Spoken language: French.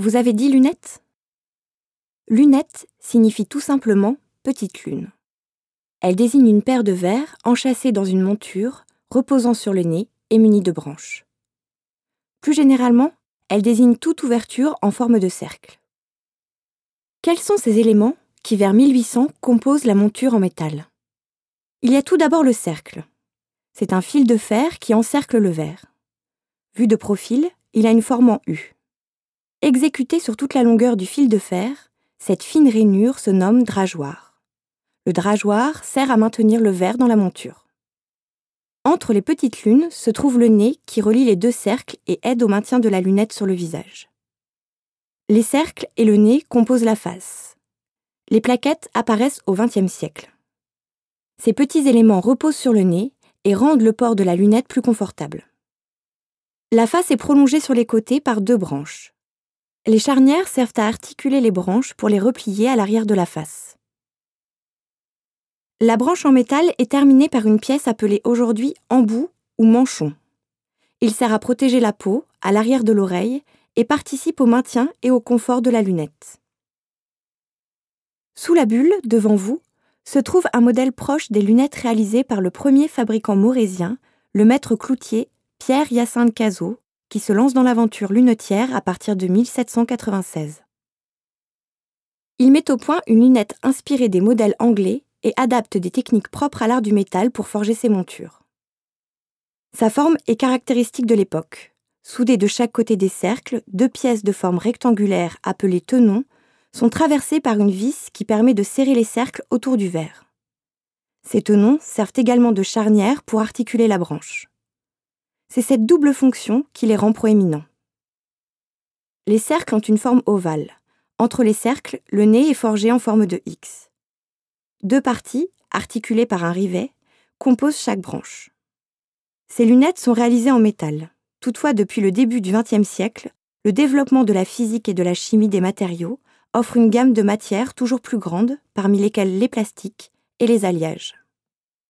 Vous avez dit lunettes? Lunette signifie tout simplement petite lune. Elle désigne une paire de verres enchâssés dans une monture, reposant sur le nez et munie de branches. Plus généralement, elle désigne toute ouverture en forme de cercle. Quels sont ces éléments qui, vers 1800, composent la monture en métal? Il y a tout d'abord le cercle. C'est un fil de fer qui encercle le verre. Vu de profil, il a une forme en U. Exécuté sur toute la longueur du fil de fer, cette fine rainure se nomme drageoir. Le drageoir sert à maintenir le verre dans la monture. Entre les petites lunes se trouve le nez qui relie les deux cercles et aide au maintien de la lunette sur le visage. Les cercles et le nez composent la face. Les plaquettes apparaissent au XXe siècle. Ces petits éléments reposent sur le nez et rendent le port de la lunette plus confortable. La face est prolongée sur les côtés par deux branches. Les charnières servent à articuler les branches pour les replier à l'arrière de la face. La branche en métal est terminée par une pièce appelée aujourd'hui embout ou manchon. Il sert à protéger la peau, à l'arrière de l'oreille, et participe au maintien et au confort de la lunette. Sous la bulle, devant vous, se trouve un modèle proche des lunettes réalisées par le premier fabricant maurésien, le maître cloutier Pierre Hyacinthe Cazot, qui se lance dans l'aventure lunetière à partir de 1796. Il met au point une lunette inspirée des modèles anglais et adapte des techniques propres à l'art du métal pour forger ses montures. Sa forme est caractéristique de l'époque. Soudées de chaque côté des cercles, deux pièces de forme rectangulaire appelées tenons sont traversées par une vis qui permet de serrer les cercles autour du verre. Ces tenons servent également de charnière pour articuler la branche. C'est cette double fonction qui les rend proéminents. Les cercles ont une forme ovale. Entre les cercles, le nez est forgé en forme de X. Deux parties, articulées par un rivet, composent chaque branche. Ces lunettes sont réalisées en métal. Toutefois, depuis le début du XXe siècle, le développement de la physique et de la chimie des matériaux offre une gamme de matières toujours plus grande, parmi lesquelles les plastiques et les alliages.